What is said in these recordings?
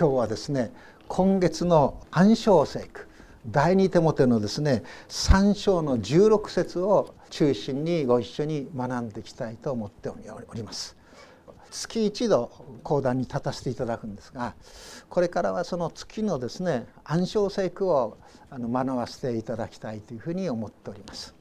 今日はですね今月の暗唱聖句第二手モテのですね3章の16節を中心にご一緒に学んでいきたいと思っております。月一度講談に立たせていただくんですがこれからはその月のですね暗唱聖句をあの学ばせていただきたいというふうに思っております。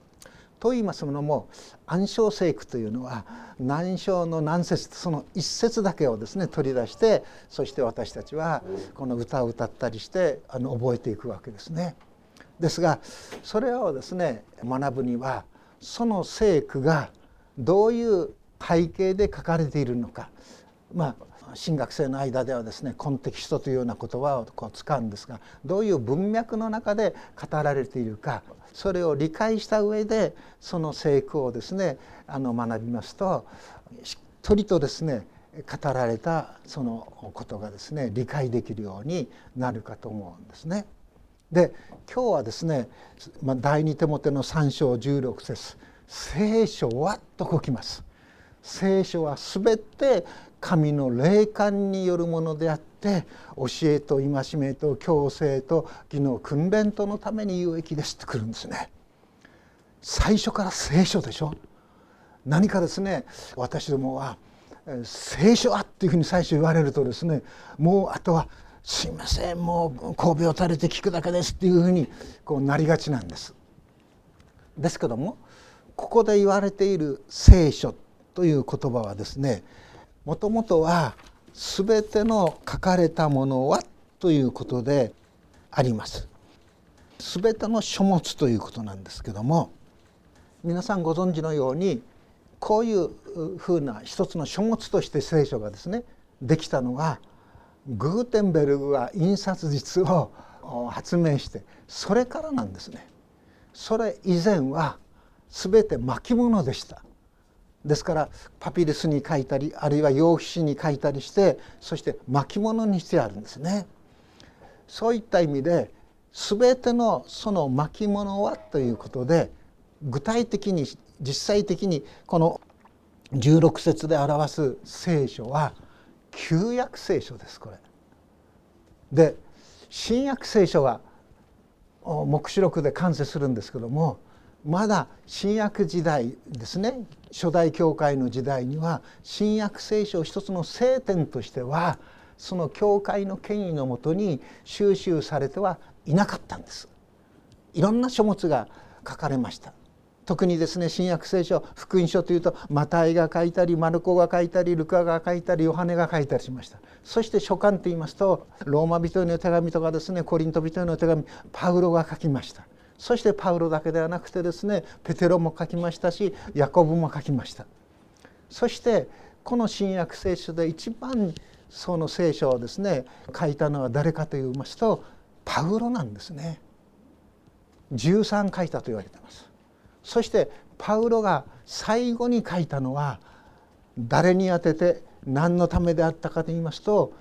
と言いますのも暗唱聖句というのは難章の難節その一節だけをですね取り出してそして私たちはこの歌を歌ったりしてあの覚えていくわけですね。ですがそれをですね学ぶにはその聖句がどういう背景で書かれているのかまあ新学生の間ではですねコンテキストというような言葉をこう使うんですがどういう文脈の中で語られているかそれを理解した上でその聖句をですねあの学びますとしっとりとですね語られたそのことがですね理解できるようになるかと思うんですね。で今日はですね第二手モテの3章16節聖書は」とこきます。聖書は全て神の霊感によるものであって教えと戒めと強制と技能訓練とのために有益ですってくるんですね。最初から聖書でしょ？何かですね私どもは聖書はっていうふうに最初言われるとですねもうあとは「すいませんもう神戸を垂れて聞くだけです」っていうふうにこうなりがちなんです。ですけどもここで言われている聖書という言葉はですねもともとは全ての書かれたものはということであります。全ての書物ということなんですけども皆さんご存知のようにこういうふうな一つの書物として聖書がですねできたのはグーテンベルグが印刷術を発明してそれからなんですね。それ以前は全て巻物でした。ですからパピルスに書いたりあるいは用紙に書いたりしてそして巻物にしてあるんですね。そういった意味で全てのその巻物はということで具体的に実際的にこの16節で表す聖書は旧約聖書ですこれ。で新約聖書は黙示録で完成するんですけどもまだ新約時代ですね初代教会の時代には新約聖書一つの聖典としてはその教会の権威のもとに収集されてはいなかったんです。いろんな書物が書かれました。特にですね新約聖書福音書というとマタイが書いたりマルコが書いたりルカが書いたりヨハネが書いたりしましたそして書簡といいますとローマ人への手紙とかですねコリント人への手紙パウロが書きましたそしてパウロだけではなくてですねペテロも書きましたしヤコブも書きました。そしてこの新約聖書で一番その聖書をですね書いたのは誰かと言いますとパウロなんですね。13書いたと言われています。そしてパウロが最後に書いたのは誰に宛てて何のためであったかと言いますと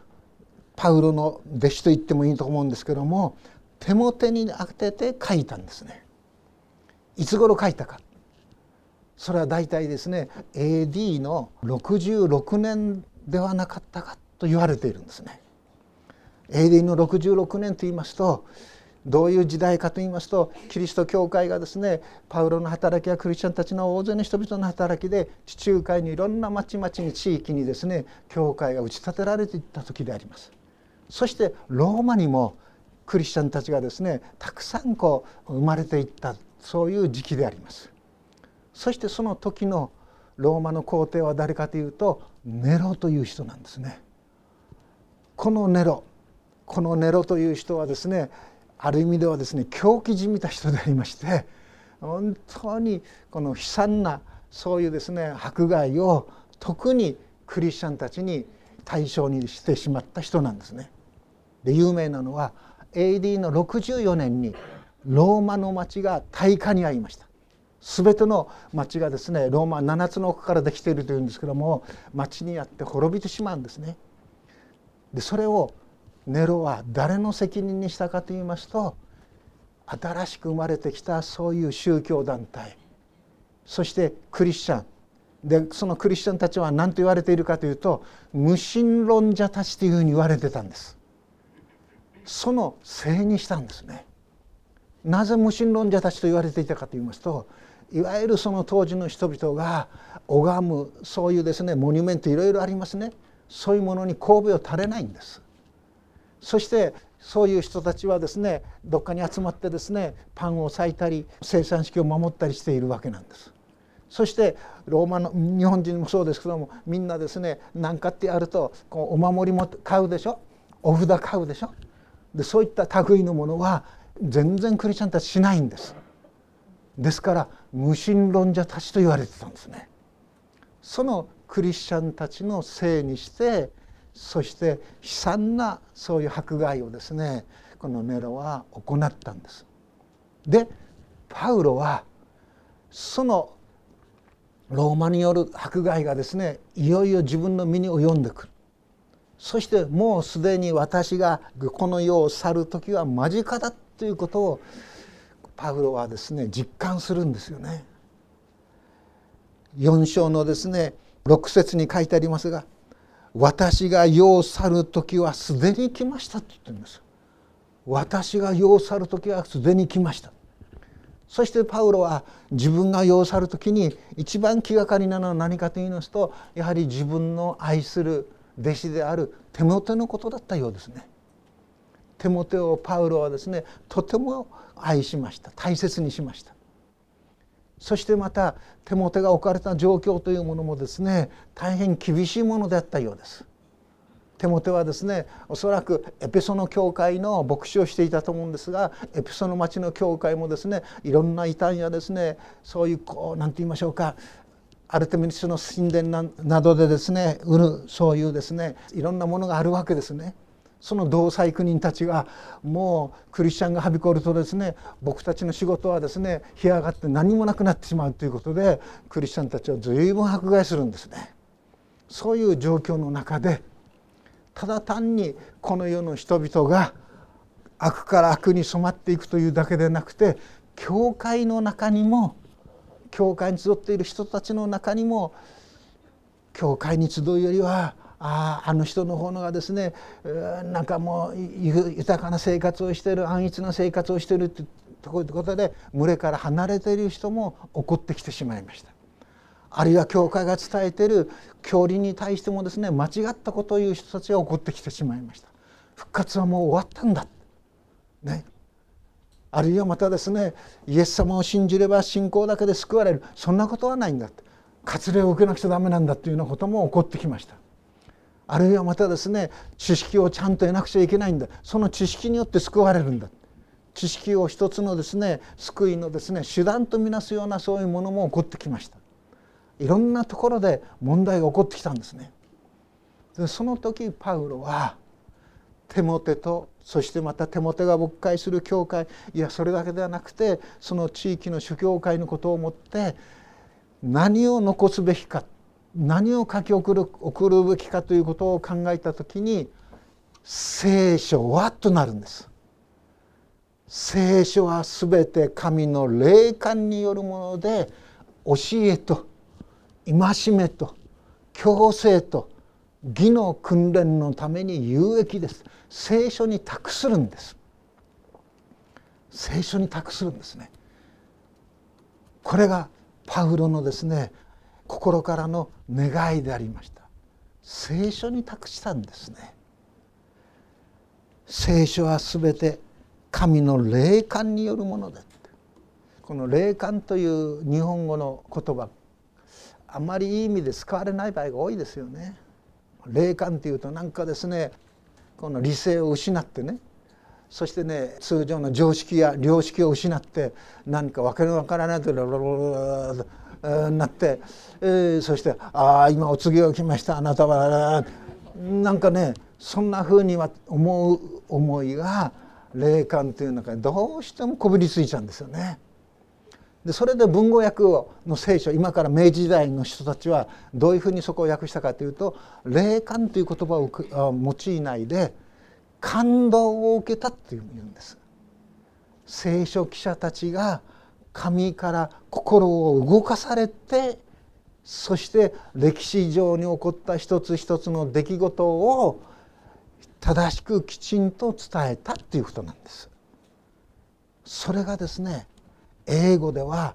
パウロの弟子と言ってもいいと思うんですけども手も手に当てて書いたんですね。いつ頃書いたかそれは大体ですね AD の66年ではなかったかと言われているんですね。AD の66年と言いますとどういう時代かと言いますとキリスト教会がですねパウロの働きやクリスチャンたちの大勢の人々の働きで地中海にいろんな町々に地域にですね教会が打ち立てられていった時であります。そしてローマにもクリスチャンたちがですねたくさんこう生まれていったそういう時期であります。そしてその時のローマの皇帝は誰かというとネロという人なんですね。このネロこのネロという人はですねある意味ではですね狂気じみた人でありまして本当にこの悲惨なそういうですね迫害を特にクリスチャンたちに対象にしてしまった人なんですね。で有名なのは AD の64年にローマの町が大火に遭いました全ての町がですねローマ7つの奥からできているというんですけども町にあって滅びてしまうんですね。でそれをネロは誰の責任にしたかと言いますと新しく生まれてきたそういう宗教団体そしてクリスチャンでそのクリスチャンたちは何と言われているかというと無神論者たちというふうに言われてたんです。そのせいにしたんですね。なぜ無神論者たちと言われていたかと言いますといわゆるその当時の人々が拝むそういうですねモニュメントいろいろありますねそういうものに神戸を垂れないんです。そしてそういう人たちはですねどっかに集まってですねパンを裂いたり生産式を守ったりしているわけなんです。そしてローマの日本人もそうですけどもみんなですね何かってやるとこうお守りも買うでしょ？お札買うでしょ？でそういった類のものは全然クリスチャンたちしないんです。ですから無神論者たちと言われてたんですね。そのクリスチャンたちのせいにしてそして悲惨なそういう迫害をですねこのネロは行ったんです。でパウロはそのローマによる迫害がですねいよいよ自分の身に及んでくる。そしてもうすでに私がこの世を去る時は間近だということをパウロはですね実感するんですよね。4章のですね6節に書いてありますが「私が世を去る時はすでに来ました」と言ってるんです。私が世を去る時はすでに来ました。そしてパウロは自分が世を去る時に一番気がかりなのは何かと言いますとやはり自分の愛する弟子であるテモテのことだったようですね。テモテをパウロはですねとても愛しました。大切にしました。そしてまたテモテが置かれた状況というものもですね大変厳しいものであったようです。テモテはですねおそらくエペソの教会の牧師をしていたと思うんですがエペソの町の教会もですねいろんな異端やですねそういうこう何て言いましょうかアルテミスの神殿などでですね売るそういうですねいろんなものがあるわけですね。その同妻苦人たちがもうクリスチャンがはびこるとですね僕たちの仕事はですね干上がって何もなくなってしまうということでクリスチャンたちは随分迫害するんですね。そういう状況の中でただ単にこの世の人々が悪から悪に染まっていくというだけでなくて教会の中にも教会に集っている人たちの中にも教会に集うよりはああの人の方のがですねなんかもう豊かな生活をしてる安逸な生活をしてるってことで群れから離れている人も怒ってきてしまいました。あるいは教会が伝えている教理に対してもですね間違ったことを言う人たちが怒ってきてしまいました。復活はもう終わったんだ。ね、あるいはまたですねイエス様を信じれば信仰だけで救われる。そんなことはないんだ割礼を受けなくちゃダメなんだというようなことも起こってきました。あるいはまたですね知識をちゃんと得なくちゃいけないんだ。その知識によって救われるんだ。知識を一つのですね救いのですね手段とみなすようなそういうものも起こってきました。いろんなところで問題が起こってきたんですね。でその時パウロはテモテとそしてまたテモテが牧会する教会いやそれだけではなくてその地域の諸教会のことをもって何を残すべきか何を書き送る送るべきかということを考えた時に聖書はとなるんです。聖書は全て神の霊感によるもので教えと戒めと強制と義の訓練のために有益です。聖書に託するんです。聖書に託するんですね。これがパウロのですね心からの願いでありました。聖書に託したんですね。聖書はすべて神の霊感によるものでこの霊感という日本語の言葉あまりいい意味で使われない場合が多いですよね。霊感っていうとなんかですねこの理性を失ってねそしてね通常の常識や良識を失って何か訳のわからないとロロロロロなって、えー、そして「ああ今お告げが来ましたあなたは」なんかねそんなふうには思う思いが霊感という中にどうしてもこびりついちゃうんですよね。でそれで文語訳の聖書今から明治時代の人たちはどういうふうにそこを訳したかというと霊感という言葉を用いないで感動を受けたっていうんです。聖書記者たちが神から心を動かされてそして歴史上に起こった一つ一つの出来事を正しくきちんと伝えたということなんです。それがですね英語では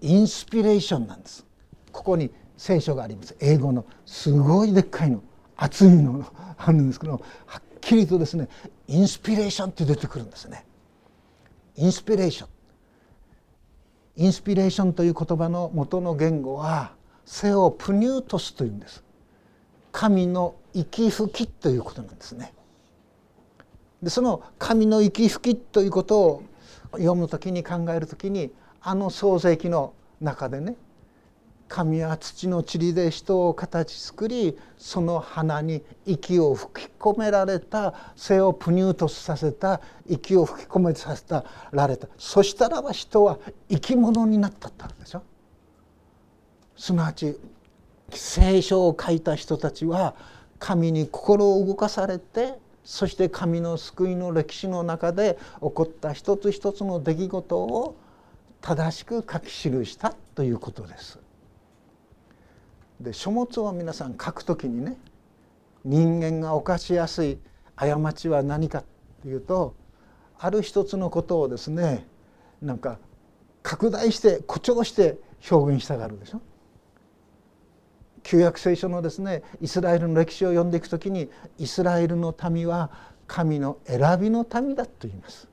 インスピレーションなんです。ここに聖書があります英語のすごいでっかいの厚いのあるんですけどはっきりとですねインスピレーションって出てくるんですね。インスピレーションインスピレーションという言葉の元の言語はセオプニュートスというんです神の息吹きということなんですねでその神の息吹きということを読む時に考える時にあの創世記の中でね神は土の塵で人を形作りその花に息を吹き込められた背をプニュートさせた息を吹き込めさせたられたそしたらば人は生き物になったってわけでしょ。すなわち聖書を書いた人たちは神に心を動かされてそして神の救いの歴史の中で起こった一つ一つの出来事を正しく書き記したということです。で書物を皆さん書くときにね人間が犯しやすい過ちは何かっていうとある一つのことをですねなんか拡大して誇張して表現したがるでしょ。旧約聖書のですねイスラエルの歴史を読んでいくときにイスラエルの民は神の選びの民だと言います。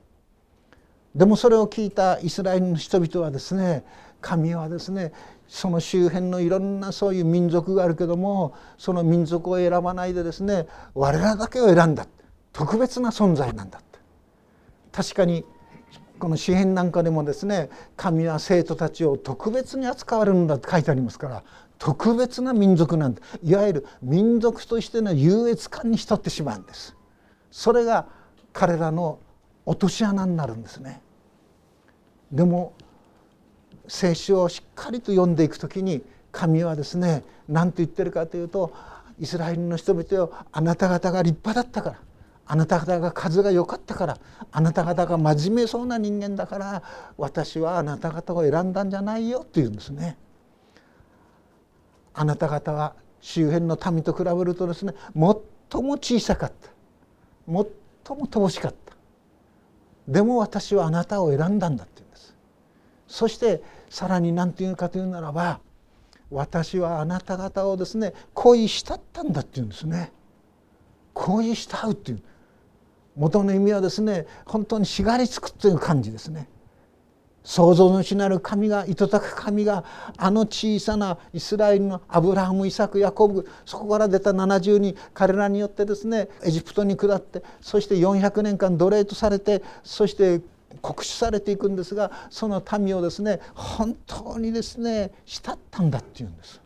でもそれを聞いたイスラエルの人々はですね神はですねその周辺のいろんなそういう民族があるけどもその民族を選ばないでですね我らだけを選んだ特別な存在なんだって確かにこの詩篇なんかでもですね神は生徒たちを特別に扱われるんだって書いてありますから特別な民族なんだ。いわゆる民族としての優越感に浸ってしまうんです。それが彼らの落とし穴になるんですね。でも聖書をしっかりと読んでいく時に神はですね何と言ってるかというとイスラエルの人々よあなた方が立派だったからあなた方が数が良かったからあなた方が真面目そうな人間だから私はあなた方を選んだんじゃないよというんですね。あなた方は周辺の民と比べるとですね最も小さかった。最も乏しかった。でも私はあなたを選んだんだって言うんです。そしてさらに何て言うかというならば私はあなた方をですね恋したったんだって言うんですね。恋したうっていう。元の意味はですね本当にしがりつくという感じですね。創造主なる神が糸高く神があの小さなイスラエルのアブラハムイサクヤコブそこから出た70人彼らによってですねエジプトに下ってそして400年間奴隷とされてそして酷使されていくんですがその民をですね本当にですね慕ったんだっていうんです。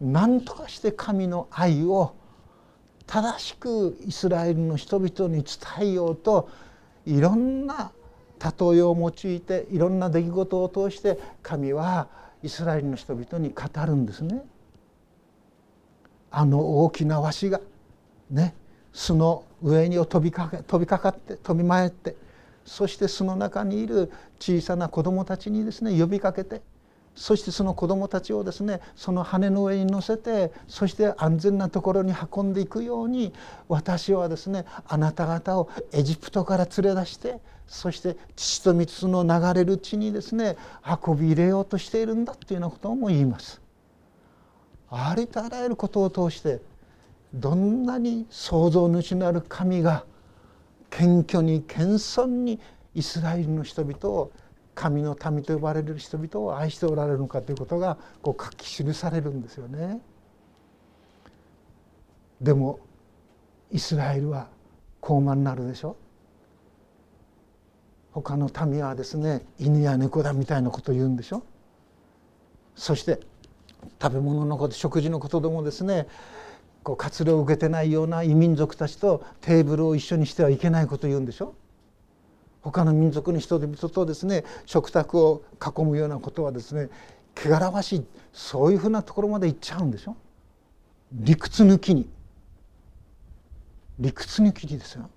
何とかして神の愛を正しくイスラエルの人々に伝えようといろんな例えを用いていろんな出来事を通して神はイスラエルの人々に語るんですね。あの大きなわしがね巣の上に飛びかけ飛びかかって飛び回ってそして巣の中にいる小さな子どもたちにですね呼びかけてそしてその子どもたちをですねその羽の上に乗せてそして安全なところに運んでいくように私はですねあなた方をエジプトから連れ出してそして父と蜜の流れる地にですね運び入れようとしているんだというようなことも言います。ありとあらゆることを通してどんなに創造主なる神が謙虚に謙遜にイスラエルの人々を神の民と呼ばれる人々を愛しておられるのかということがこう書き記されるんですよね。でもイスラエルは高慢になるでしょ。他の民はですね犬や猫だみたいなことを言うんでしょ。そして食べ物のこと食事のことでもですねこう活動を受けてないような異民族たちとテーブルを一緒にしてはいけないことを言うんでしょ。他の民族の人々とですね食卓を囲むようなことはですね汚らわしいそういうふうなところまで行っちゃうんでしょ？理屈抜きに。理屈抜きにですよ。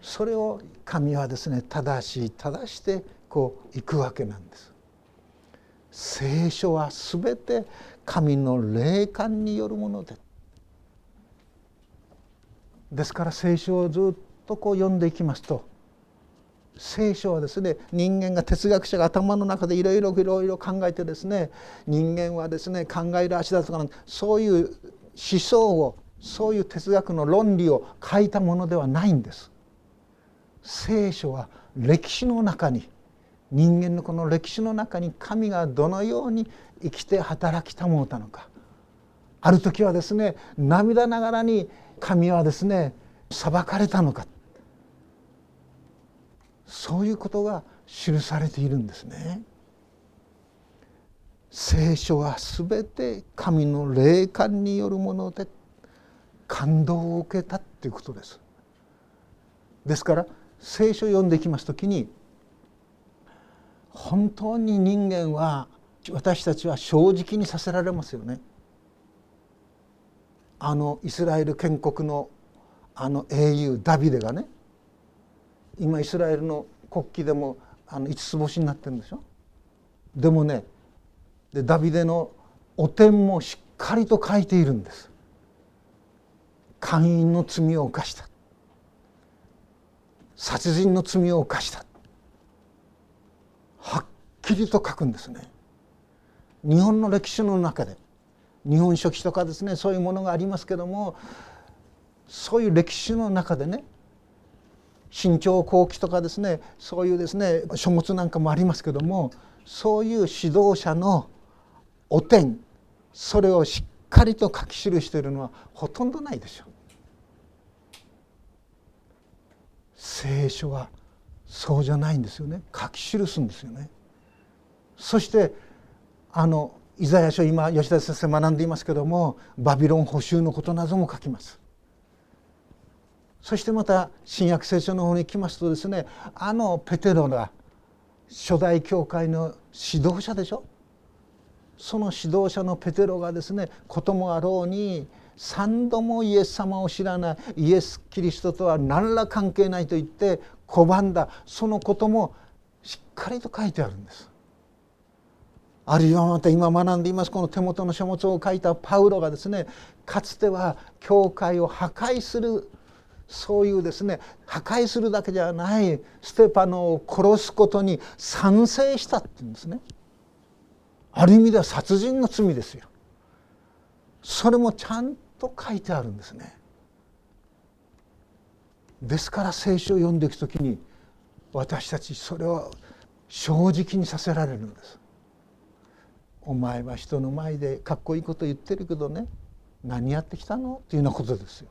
それを神はですね正しい正してこう行くわけなんです。聖書は全て神の霊感によるもので。ですから聖書をずっとこう読んでいきますと聖書はですね人間が哲学者が頭の中でいろいろいろいろ考えてですね人間はですね考える足だとかそういう思想をそういう哲学の論理を書いたものではないんです。聖書は歴史の中に人間のこの歴史の中に神がどのように生きて働きたもうたのかある時はですね涙ながらに神はですね裁かれたのかそういうことが記されているんですね。聖書は全て神の霊感によるもので感動を受けたっていうことです。ですから聖書を読んでいきます時に本当に人間は私たちは正直にさせられますよね。あのイスラエル建国のあの英雄ダビデがね今イスラエルの国旗でもあの五つ星になってるんでしょ？でもねでダビデのお点もしっかりと書いているんです。姦淫の罪を犯した。殺人の罪を犯した。はっきりと書くんですね。日本の歴史の中で日本書紀とかですねそういうものがありますけどもそういう歴史の中でね新潮後期とかですねそういうですね書物なんかもありますけどもそういう指導者のお点それをしっかりと書き記しているのはほとんどないでしょう。聖書はそうじゃないんですよね書き記すんですよね。そしてあのイザヤ書今吉田先生学んでいますけどもバビロン捕囚のことなども書きます。そしてまた新約聖書の方に来ますとですねあのペテロが初代教会の指導者でしょ？その指導者のペテロがですねこともあろうに三度もイエス様を知らないイエス・キリストとは何ら関係ないと言って拒んだそのこともしっかりと書いてあるんです。あるいはまた今学んでいますこの手元の書物を書いたパウロがですねかつては教会を破壊するそういうですね破壊するだけじゃないステパノを殺すことに賛成したっていうんですね。ある意味では殺人の罪ですよ。それもちゃんと書いてあるんですね。ですから聖書を読んでいく時に私たちそれを正直にさせられるんです。お前は人の前でかっこいいこと言ってるけどね何やってきたの？っていうようなことですよ。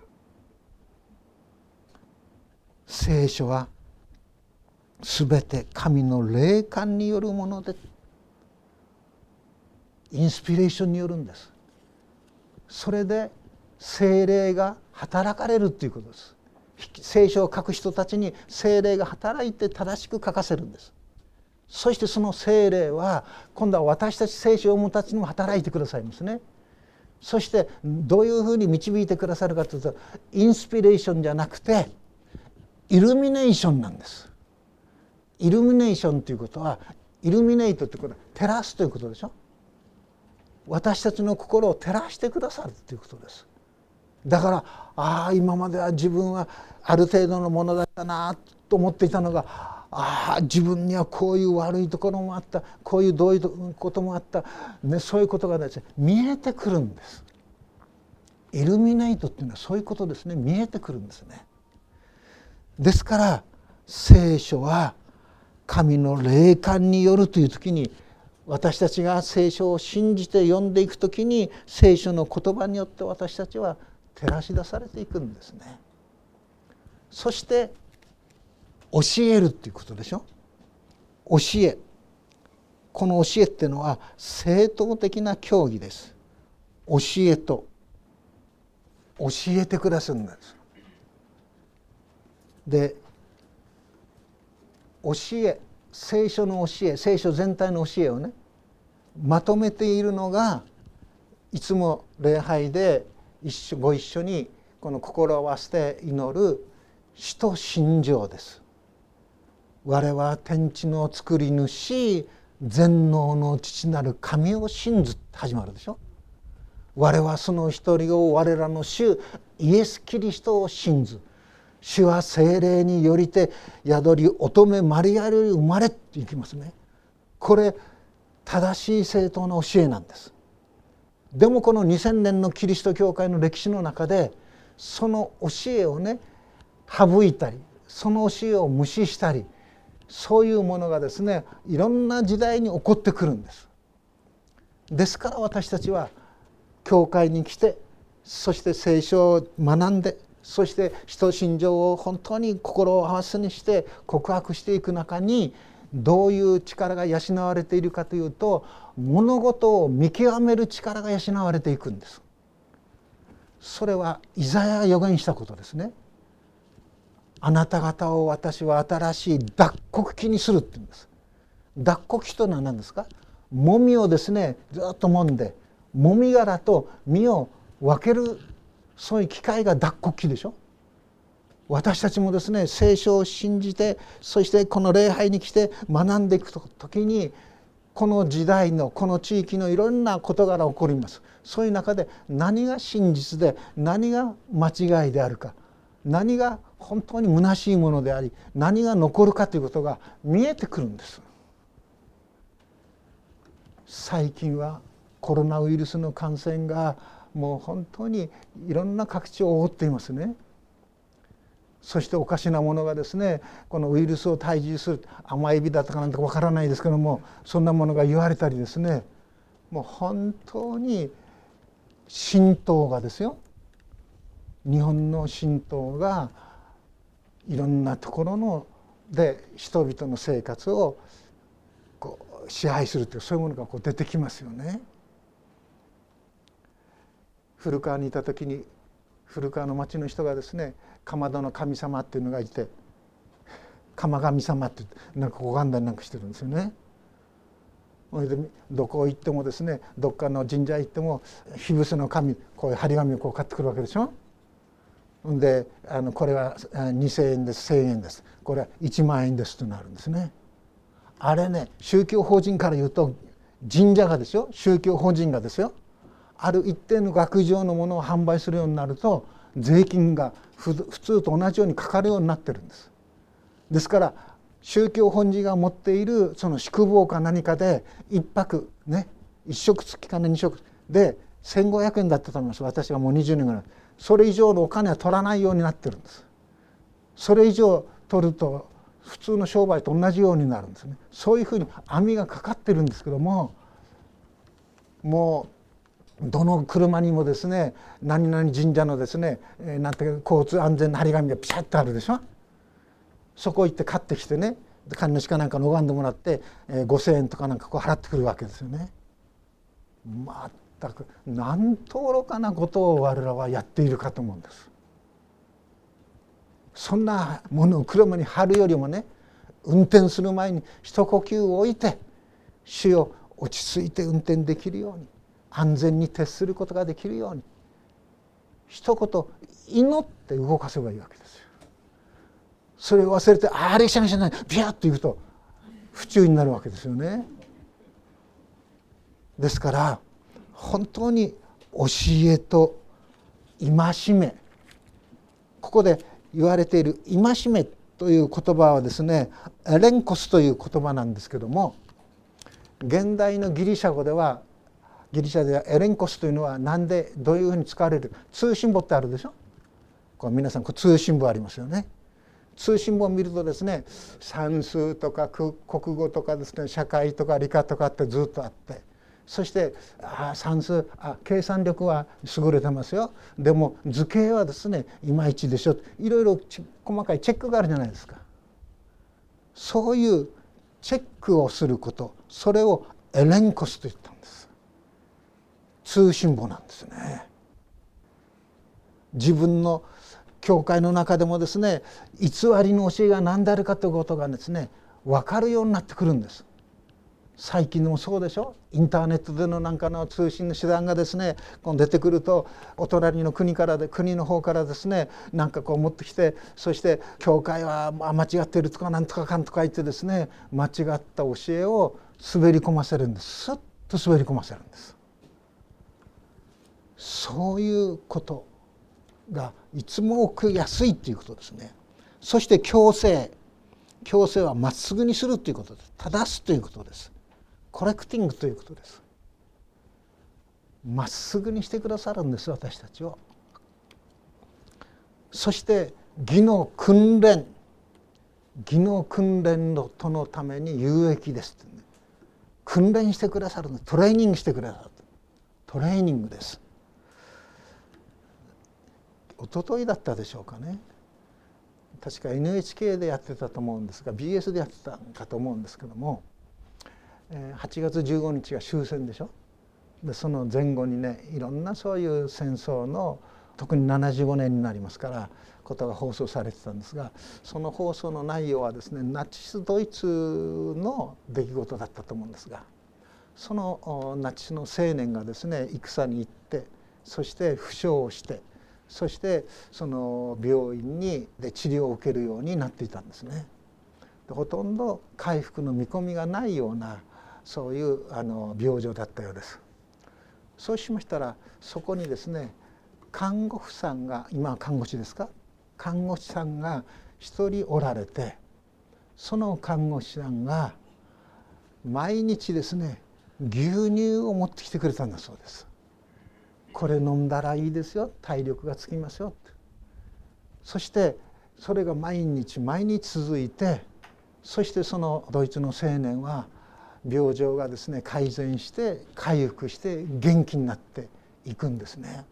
聖書は全て神の霊感によるものでインスピレーションによるんです。それで精霊が働かれるっていうことです。聖書を書く人たちに精霊が働いて正しく書かせるんです。そしてその精霊は今度は私たち聖書を読むたちにも働いてくださいますね。そしてどういうふうに導いてくださるかというとインスピレーションじゃなくてイルミネーションなんです。イルミネーションということはイルミネートということは照らすということでしょ？私たちの心を照らしてくださるということです。だからああ今までは自分はある程度のものだったなと思っていたのがああ自分にはこういう悪いところもあったこういうどういうこともあった、ね、そういうことがですね見えてくるんです。イルミネイトっていうのはそういうことですね。見えてくるんですね。ですから聖書は神の霊感によるという時に私たちが聖書を信じて読んでいく時に聖書の言葉によって私たちは照らし出されていくんですね。そして教えるっていうことでしょ？教え。この教えっていうのは正当的な教義です。教えと教えてくださるんです。で教え聖書の教え聖書全体の教えをねまとめているのがいつも礼拝で一緒ご一緒にこの心を合わせて祈る使徒信条です。我は天地の作り主全能の父なる神を信ずって始まるでしょ。我はその一人を我らの主イエス・キリストを信ず主は精霊によりて宿り乙女マリアより生まれって言きますね。これ正しい正当な教えなんです。でもこの2000年のキリスト教会の歴史の中でその教えをね省いたりその教えを無視したりそういうものがですねいろんな時代に起こってくるんです。ですから私たちは教会に来てそして聖書を学んでそして使徒信条を本当に心を合わせにして告白していく中にどういう力が養われているかというと物事を見極める力が養われていくんです。それはイザヤが予言したことですね。あなた方を私は新しい脱穀機にするって言うんです。脱穀機というのは何ですか？もみをですねずっと揉んでもみ殻と実を分けるそういう機会が脱穀機でしょ？私たちもですね聖書を信じてそしてこの礼拝に来て学んでいく時にこの時代のこの地域のいろんな事柄起こります。そういう中で何が真実で何が間違いであるか何が本当に虚しいものであり何が残るかということが見えてくるんです。最近はコロナウイルスの感染がもう本当にいろんな各地を覆っていますね。そしておかしなものがですねこのウイルスを退治する甘エビだとかなんとかわからないですけどもそんなものが言われたりですねもう本当に神道がですよ日本の神道がいろんなところので人々の生活をこう支配するというそういうものがこう出てきますよね。古川にいた時に古川の町の人がですねかまどの神様っていうのがいて釜神様ってなんか拝んだりなんかしてるんですよね。それでどこ行ってもですねどっかの神社行っても火伏せの神こういう張り紙をこう買ってくるわけでしょ。であのこれは2,000円です1,000円ですこれは1万円ですとなるんですね。あれね宗教法人から言うと神社がですよ宗教法人がですよある一定の額上のものを販売するようになると税金が普通と同じようにかかるようになってるんです。ですから宗教本人が持っているその宿坊か何かで一泊ね一食付きかね二食で1,500円だったと思います。私はもう20年ぐらい。それ以上のお金は取らないようになってるんです。それ以上取ると普通の商売と同じようになるんですね。そういうふうに網がかかってるんですけどももうどの車にもですね何々神社のですね、えー、なんて交通安全の張り紙がピシャッとあるでしょ？そこ行って買ってきてね神主かなんかの拝んでもらって、えー、5,000円とかなんかこう払ってくるわけですよね。全く何と愚かなことを我らはやっているかと思うんです。そんなものを車に貼るよりもね運転する前に一呼吸を置いて主を落ち着いて運転できるように安全に徹することができるように一言祈って動かせばいいわけですよ。それを忘れて「ああれしゃがしゃない」ビャッと言うと不注意になるわけですよね。ですから本当に教えと戒めここで言われている戒めという言葉はですねレンコスという言葉なんですけども現代のギリシャ語ではギリシャではエレンコスというのは何でどういうふうに使われる？通信簿ってあるでしょ？これ皆さんこ通信簿ありますよね。通信簿を見るとですね算数とか国語とかですね社会とか理科とかってずっとあってそしてあ算数あ計算力は優れてますよでも図形はですねいまいちでしょいろいろ細かいチェックがあるじゃないですか。そういうチェックをすることそれをエレンコスと言った。通信簿なんですね。自分の教会の中でもですね偽りの教えが何であるかということがですね分かるようになってくるんです。最近でもそうでしょ？インターネットでのなんかの通信の手段がですねこう出てくるとお隣の国からで国の方からですねなんかこう持ってきてそして教会は間違ってるとかなんとかかんとか言ってですね間違った教えを滑り込ませるんですスッと滑り込ませるんです。そういうことがいつも起きやすいということですね。そして強制。強制はまっすぐにするということです。正すということです。コレクティングということです。まっすぐにしてくださるんです私たちを。そして義の訓練。義の訓練のとのために有益です、ね、訓練してくださるトレーニングしてくださる。トレーニングです。一昨日だったでしょうかね。確か NHK でやってたと思うんですが BS でやってたかと思うんですけども8月15日が終戦でしょ。でその前後にねいろんなそういう戦争の特に75年になりますからことが放送されてたんですがその放送の内容はですねナチスドイツの出来事だったと思うんですがそのナチスの青年がですね戦に行ってそして負傷をしてそしてその病院にで治療を受けるようになっていたんですね。でほとんど回復の見込みがないようなそういうあの病状だったようです。そうしましたらそこにですね看護婦さんが今は看護師ですか？看護師さんが一人おられてその看護師さんが毎日ですね牛乳を持ってきてくれたんだそうです。これ飲んだらいいですよ体力がつきますよそしてそれが毎日毎日続いてそしてそのドイツの青年は病状がですね改善して回復して元気になっていくんですね。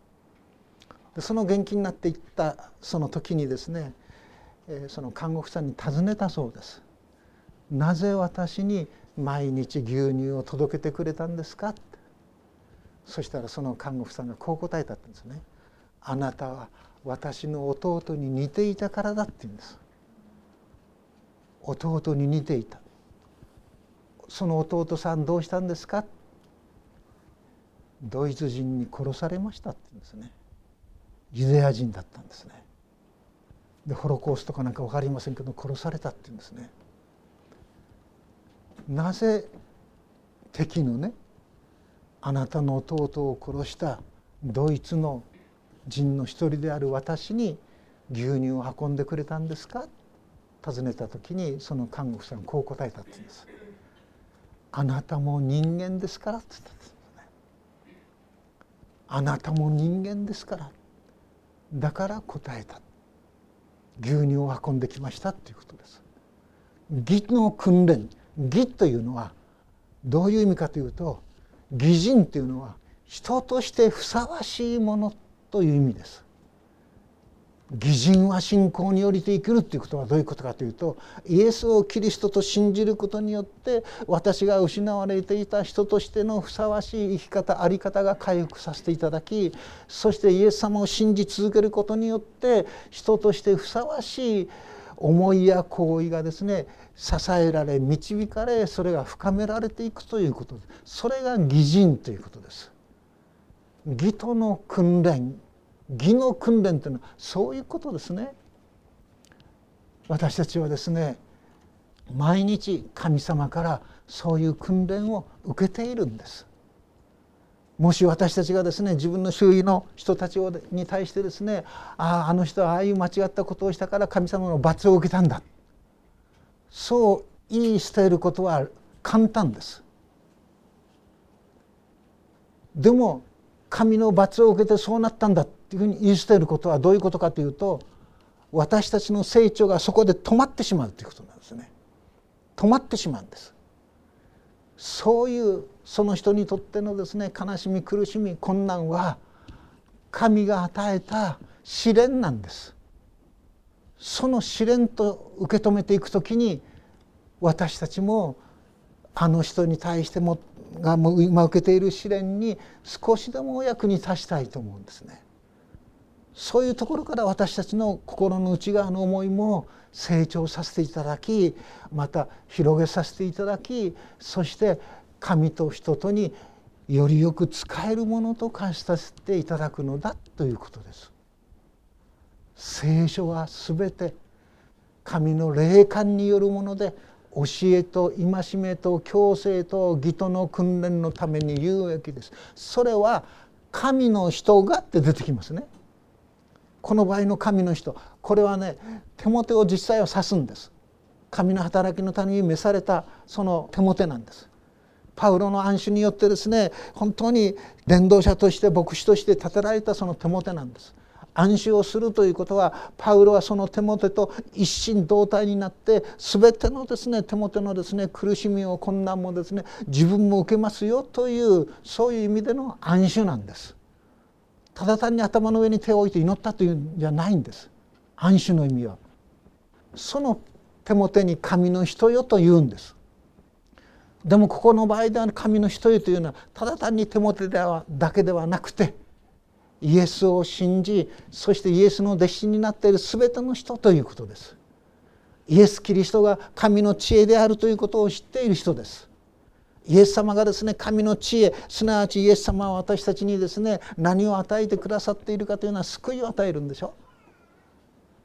でその元気になっていったその時にですねその看護婦さんに尋ねたそうです。なぜ私に毎日牛乳を届けてくれたんですかそしたらその看護婦さんがこう答えたんですね。あなたは私の弟に似ていたからだって言うんです。弟に似ていた。その弟さんどうしたんですか？ドイツ人に殺されましたって言うんですね。ユダヤ人だったんですね。でホロコーストかなんか分かりませんけど殺されたって言うんですね。なぜ敵のねあなたの弟を殺したドイツの人の一人である私に牛乳を運んでくれたんですか？尋ねた時にその看護婦さんこう答えたって言うんです。あなたも人間ですから？って言ったんですね。あなたも人間ですから？だから答えた牛乳を運んできましたっていうことです。義の訓練義というのはどういう意味かというと義人っていうのは人としてふさわしいものという意味です。義人は信仰によりて生きるっていうことはどういうことかというとイエスをキリストと信じることによって私が失われていた人としてのふさわしい生き方在り方が回復させていただきそしてイエス様を信じ続けることによって人としてふさわしい思いや行為がですね支えられ導かれそれが深められていくということです。それが義人ということです。義との訓練義の訓練というのはそういうことですね。私たちはですね毎日神様からそういう訓練を受けているんです。もし私たちがですね自分の周囲の人たちに対してですねあああの人はああいう間違ったことをしたから神様の罰を受けたんだ。そう言い捨てることは簡単です。でも神の罰を受けてそうなったんだっていうふうに言い捨てることはどういうことかというと私たちの成長がそこで止まってしまうということなんですね。止まってしまうんです。そういうその人にとってのですね悲しみ苦しみ困難は神が与えた試練なんですその試練と受け止めていく時に私たちもあの人に対してもが今受けている試練に少しでもお役に立ちたいと思うんですね。そういうところから私たちの心の内側の思いも成長させていただきまた広げさせていただきそして神と人とによりよく使えるものと化させていただくのだということです。聖書は全て神の霊感によるもので教えと戒めと強制と義との訓練のために有益です。それは神の人がって出てきますねこの場合の神の人これはね手モテを実際は指すんです。神の働きのために召されたその手モテなんです。パウロの暗守によってですね本当に伝道者として牧師として立てられたその手モテなんです。暗守をするということはパウロはその手元と一心同体になって全てのですね手元のですね苦しみを困難もですね自分も受けますよというそういう意味での暗守なんです。ただ単に頭の上に手を置いて祈ったというんじゃないんです暗守の意味は。その手元に神の人よと言うんです。でもここの場合では神の人よというのはただ単に手元ではだけではなくてイエスを信じそしてイエスの弟子になっている全ての人ということですイエス・キリストが神の知恵であるということを知っている人ですイエス様がですね神の知恵すなわちイエス様は私たちにですね何を与えてくださっているかというのは救いを与えるんでしょ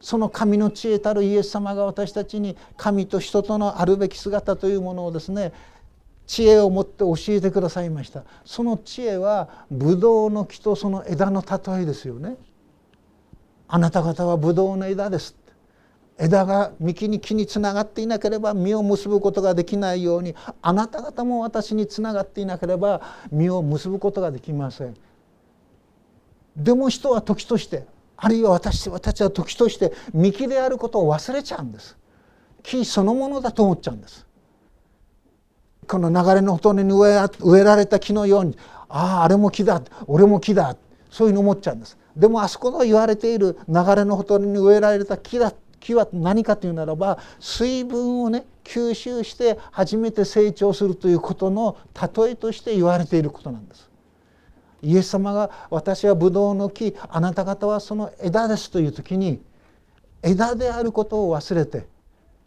その神の知恵たるイエス様が私たちに神と人とのあるべき姿というものをですね知恵を持って教えてくださいました。その知恵はブドウの木とその枝の例えですよね。あなた方はブドウの枝です。枝が幹に木につながっていなければ実を結ぶことができないようにあなた方も私につながっていなければ実を結ぶことができません。でも人は時としてあるいは私たちは時として幹であることを忘れちゃうんです。木そのものだと思っちゃうんです。この流れのほとりに植え植えられた木のようにあああれも木だ俺も木だそういうの思っちゃうんです。でもあそこの言われている流れのほとりに植えられた木だ木は何かというならば水分をね吸収して初めて成長するということの例えとして言われていることなんです。イエス様が「私はブドウの木あなた方はその枝です」という時に枝であることを忘れて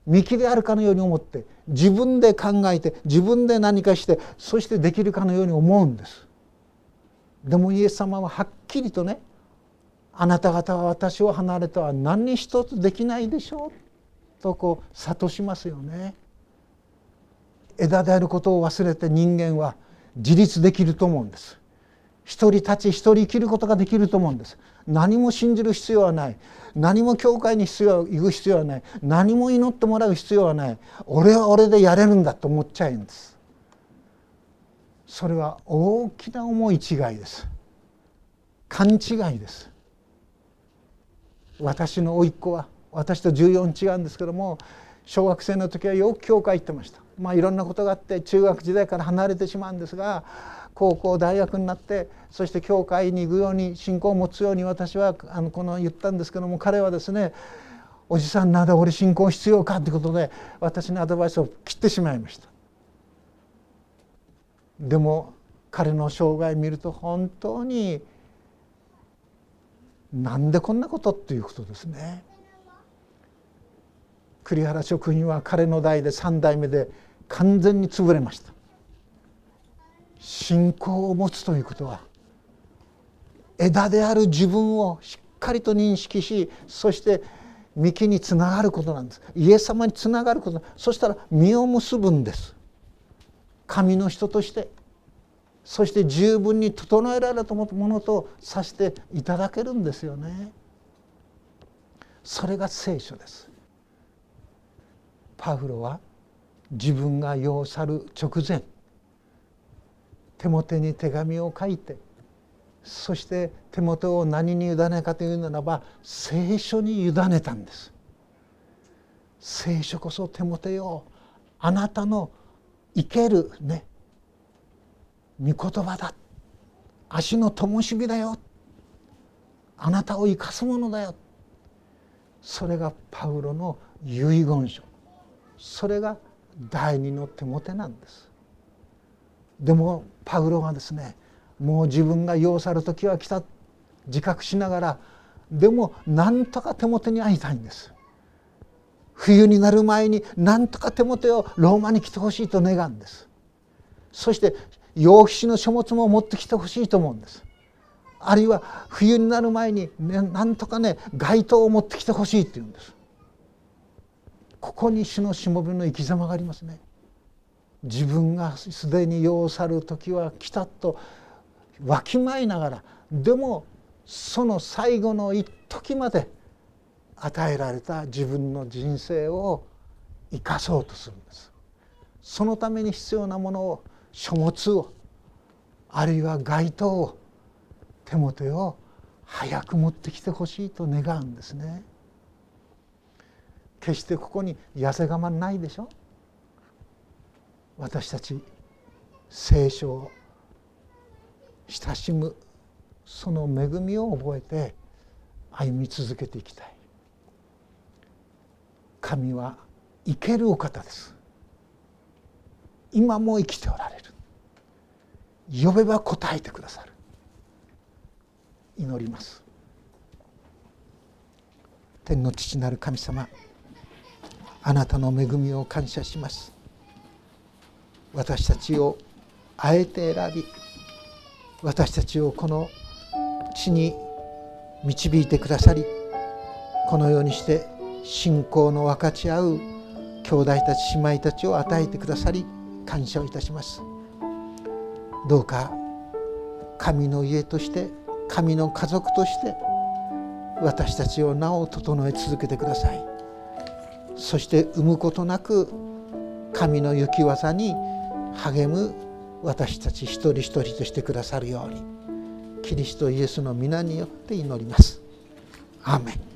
幹であるかのように思って自分で考えて自分で何かしてそしてできるかのように思うんですでもイエス様ははっきりとねあなた方は私を離れては何一つできないでしょうとこう諭しますよね。枝であることを忘れて人間は自立できると思うんです。一人立ち一人生きることができると思うんです。何も信じる必要はない。何も教会に必要行く必要はない。何も祈ってもらう必要はない。俺は俺でやれるんだと思っちゃうんです。それは大きな思い違いです。勘違いです。私の甥っ子は私と14違うんですけども小学生の時はよく教会行ってました。まあいろんなことがあって中学時代から離れてしまうんですが高校大学になってそして教会に行くように信仰を持つように私はあのこの言ったんですけども彼はですねおじさんなで俺信仰必要かってことで私のアドバイスを切ってしまいました。でも彼の生涯見ると本当になんでこんなことっていうことですね。栗原食品は彼の代で3代目で完全に潰れました。信仰を持つということは枝である自分をしっかりと認識しそして幹につながることなんです。イエス様につながること。そしたら実を結ぶんです。神の人としてそして十分に整えられたものとさせていただけるんですよね。それが聖書です。パウロは自分が世を去る直前手元に手紙を書いてそして手元を何に委ねかというならば聖書に委ねたんです。聖書こそ手元よ。あなたの生けるね御言葉だ。足の灯火だよ。あなたを生かすものだよ。それがパウロの遺言書。それが第二の手元なんです。でもパウロはですねもう自分が要さる時は来た。自覚しながらでもなんとか手元に会いたいんです。冬になる前になんとか手元をローマに来てほしいと願うんです。そして洋皮紙の書物も持ってきてほしいと思うんです。あるいは冬になる前に、ね、なんとかね街灯を持ってきてほしいって言うんです。ここに主のしもべの生き様がありますね。自分がすでに世を去る時は来たとわきまえながらでもその最後の一時まで与えられた自分の人生を生かそうとするんです。そのために必要なものを書物をあるいは街灯を手元を早く持ってきてほしいと願うんですね。決してここに痩せ我慢ないでしょ。私たち聖書を親しむその恵みを覚えて歩み続けていきたい。神は生けるお方です。今も生きておられる。呼べば答えてくださる。祈ります。天の父なる神様あなたの恵みを感謝します。私たちをあえて選び私たちをこの地に導いてくださりこのようにして信仰の分かち合う兄弟たち姉妹たちを与えてくださり感謝をいたします。どうか神の家として神の家族として私たちをなお整え続けてください。そして産むことなく神の行き業に励む私たち一人一人としてくださるようにキリストイエスの皆によって祈ります。アーメン。